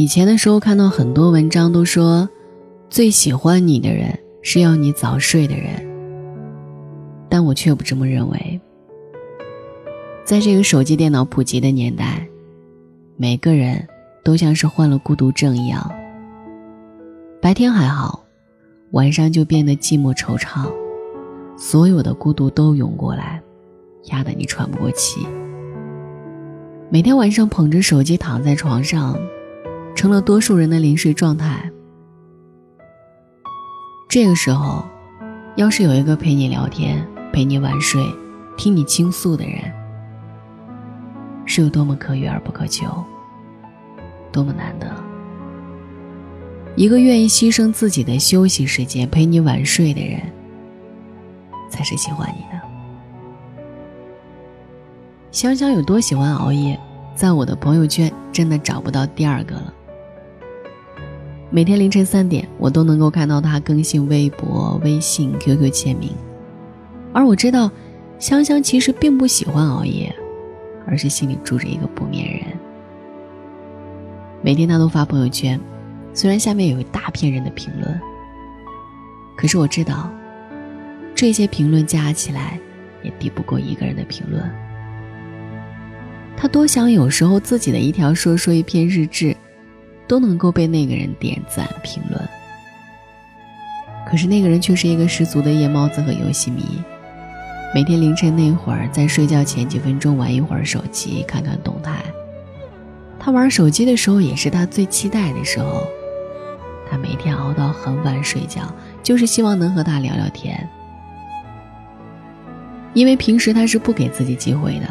以前的时候看到很多文章都说，最喜欢你的人是要你早睡的人，但我却不这么认为。在这个手机电脑普及的年代，每个人都像是患了孤独症一样，白天还好，晚上就变得寂寞惆怅，所有的孤独都涌过来，压得你喘不过气。每天晚上捧着手机躺在床上，成了多数人的临睡状态。这个时候，要是有一个陪你聊天、陪你晚睡、听你倾诉的人，是有多么可遇而不可求，多么难得。一个愿意牺牲自己的休息时间陪你晚睡的人，才是喜欢你的。香香有多喜欢熬夜，在我的朋友圈真的找不到第二个了。每天凌晨三点，我都能够看到他更新微博、微信、QQ 签名。而我知道，香香其实并不喜欢熬夜，而是心里住着一个不眠人。每天他都发朋友圈，虽然下面有一大片人的评论，可是我知道，这些评论加起来，也抵不过一个人的评论。他多想有时候自己的一条说说、一篇日志，都能够被那个人点赞评论。可是那个人却是一个十足的夜猫子和游戏迷，每天凌晨那会儿，在睡觉前几分钟玩一会儿手机，看看动态。他玩手机的时候，也是他最期待的时候。他每天熬到很晚睡觉，就是希望能和他聊聊天。因为平时他是不给自己机会的。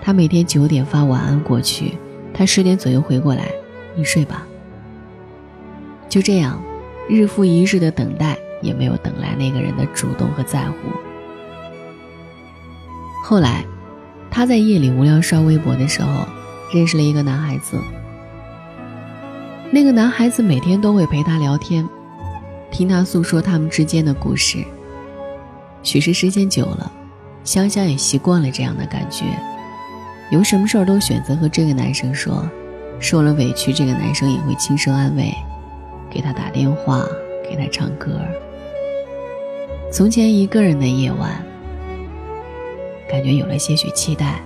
他每天九点发晚安过去，他十点左右回过来，你睡吧。就这样，日复一日的等待，也没有等来那个人的主动和在乎。后来，他在夜里无聊刷微博的时候，认识了一个男孩子。那个男孩子每天都会陪他聊天，听他诉说他们之间的故事。许是时间久了，香香也习惯了这样的感觉。有什么事儿都选择和这个男生说，受了委屈，这个男生也会轻声安慰，给他打电话，给他唱歌。从前一个人的夜晚，感觉有了些许期待。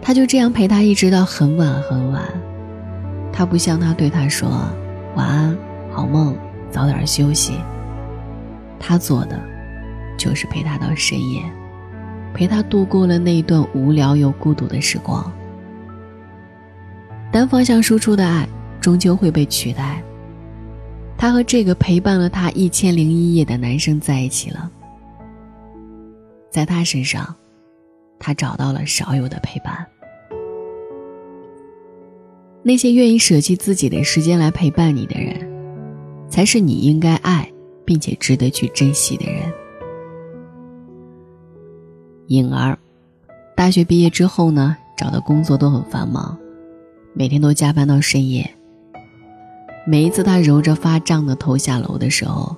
他就这样陪他一直到很晚很晚。他不像他对他说晚安，好梦，早点休息。他做的，就是陪他到深夜。陪他度过了那一段无聊又孤独的时光。单方向输出的爱终究会被取代。他和这个陪伴了他一千零一夜的男生在一起了。在他身上，他找到了少有的陪伴。那些愿意舍弃自己的时间来陪伴你的人，才是你应该爱并且值得去珍惜的人。颖儿，大学毕业之后呢，找的工作都很繁忙，每天都加班到深夜。每一次他揉着发胀的头下楼的时候，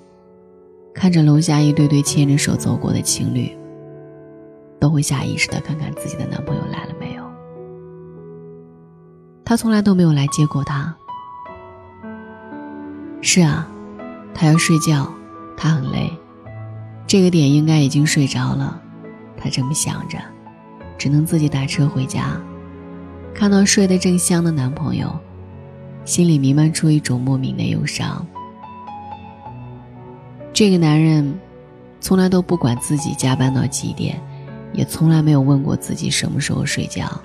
看着楼下一对对牵着手走过的情侣，都会下意识的看看自己的男朋友来了没有。他从来都没有来接过他。是啊，他要睡觉，他很累，这个点应该已经睡着了。他这么想着，只能自己打车回家。看到睡得正香的男朋友，心里弥漫出一种莫名的忧伤。这个男人，从来都不管自己加班到几点，也从来没有问过自己什么时候睡觉。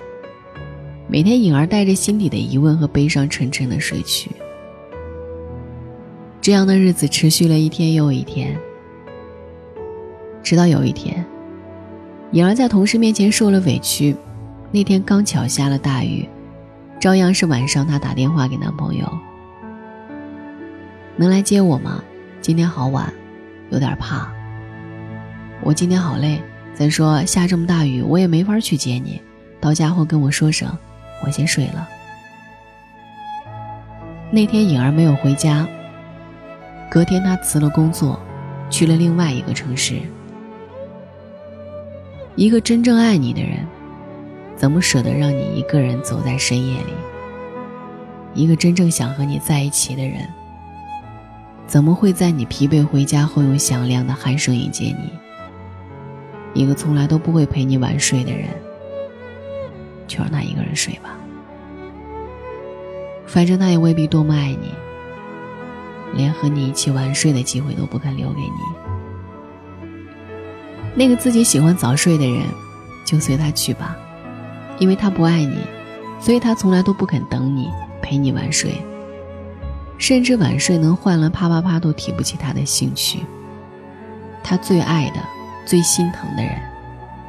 每天，颖儿带着心底的疑问和悲伤，沉沉的睡去。这样的日子持续了一天又一天，直到有一天。颖儿在同事面前受了委屈，那天刚巧下了大雨，照样是晚上她打电话给男朋友：“能来接我吗？今天好晚，有点怕。我今天好累。再说下这么大雨，我也没法去接你。到家后跟我说声，我先睡了。”那天颖儿没有回家。隔天她辞了工作，去了另外一个城市。一个真正爱你的人，怎么舍得让你一个人走在深夜里？一个真正想和你在一起的人，怎么会在你疲惫回家后用响亮的鼾声迎接你？一个从来都不会陪你晚睡的人，就让他一个人睡吧。反正他也未必多么爱你，连和你一起晚睡的机会都不肯留给你。那个自己喜欢早睡的人，就随他去吧，因为他不爱你，所以他从来都不肯等你陪你晚睡，甚至晚睡能换来啪啪啪都提不起他的兴趣。他最爱的、最心疼的人，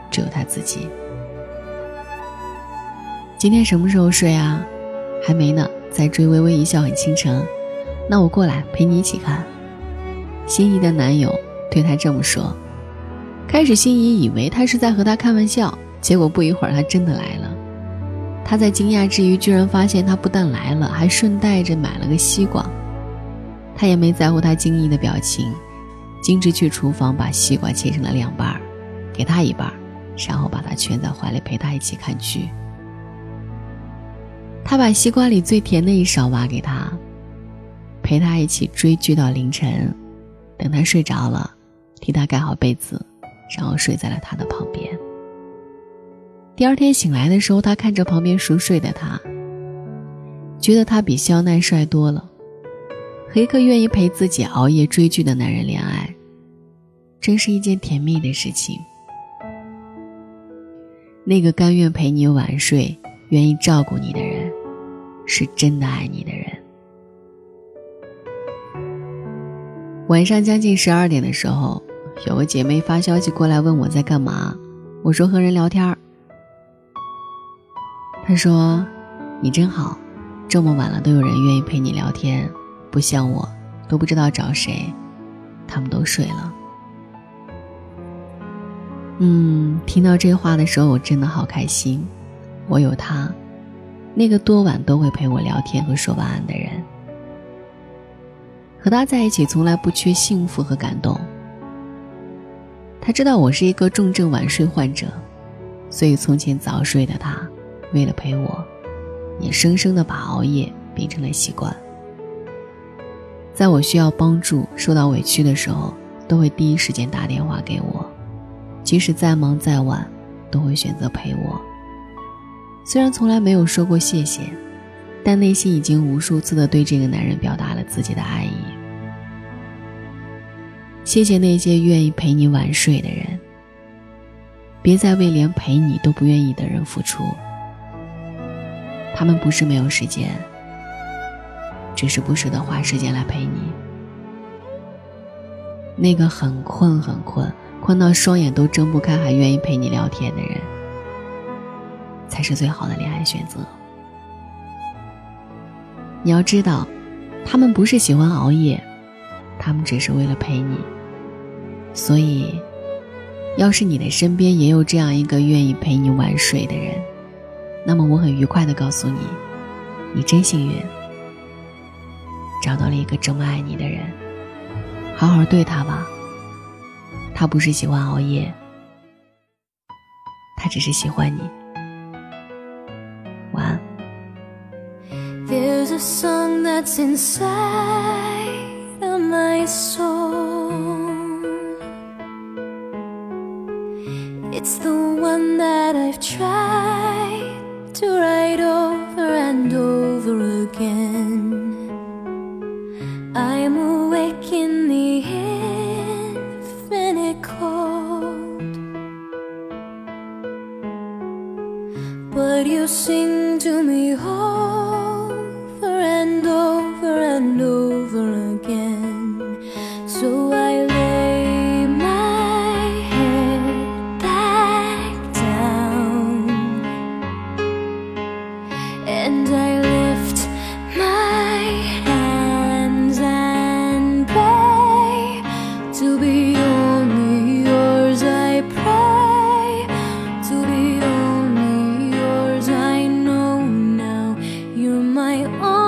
只有他自己。今天什么时候睡啊？还没呢。在追微微一笑很倾城，那我过来陪你一起看。心仪的男友对她这么说。开始心仪以为他是在和她开玩笑，结果不一会儿他真的来了。他在惊讶之余，居然发现他不但来了，还顺带着买了个西瓜。他也没在乎他惊异的表情，径直去厨房把西瓜切成了两半儿，给他一半儿，然后把他圈在怀里陪他一起看剧。他把西瓜里最甜的一勺挖给他，陪他一起追剧到凌晨，等他睡着了，替他盖好被子，然后睡在了他的旁边。第二天醒来的时候，他看着旁边熟睡的他，觉得他比肖奈帅多了。和一个愿意陪自己熬夜追剧的男人恋爱，真是一件甜蜜的事情。那个甘愿陪你晚睡。愿意照顾你的人，是真的爱你的人。晚上将近十二点的时候，有个姐妹发消息过来问我在干嘛，我说和人聊天儿他。说：“你真好，这么晚了都有人愿意陪你聊天，不像我，都不知道找谁，他们都睡了。”嗯，听到这话的时候，我真的好开心。我有他，那个多晚都会陪我聊天和说晚安的人。和他在一起，从来不缺幸福和感动。他知道我是一个重症晚睡患者，所以从前早睡的他，为了陪我，也生生的把熬夜变成了习惯。在我需要帮助、受到委屈的时候，都会第一时间打电话给我，即使再忙再晚，都会选择陪我。虽然从来没有说过谢谢，但内心已经无数次的对这个男人表达了自己的爱意。谢谢那些愿意陪你晚睡的人，别再为连陪你都不愿意的人付出。他们不是没有时间，只是不舍得花时间来陪你。那个很困很困，困到双眼都睁不开，还愿意陪你聊天的人。才是最好的恋爱选择。你要知道，他们不是喜欢熬夜，他们只是为了陪你。所以，要是你的身边也有这样一个愿意陪你晚睡的人，那么我很愉快的告诉你，你真幸运，找到了一个这么爱你的人。好好对他吧。他不是喜欢熬夜，他只是喜欢你。There's a song that's inside of my soul. It's the one that I've tried my own.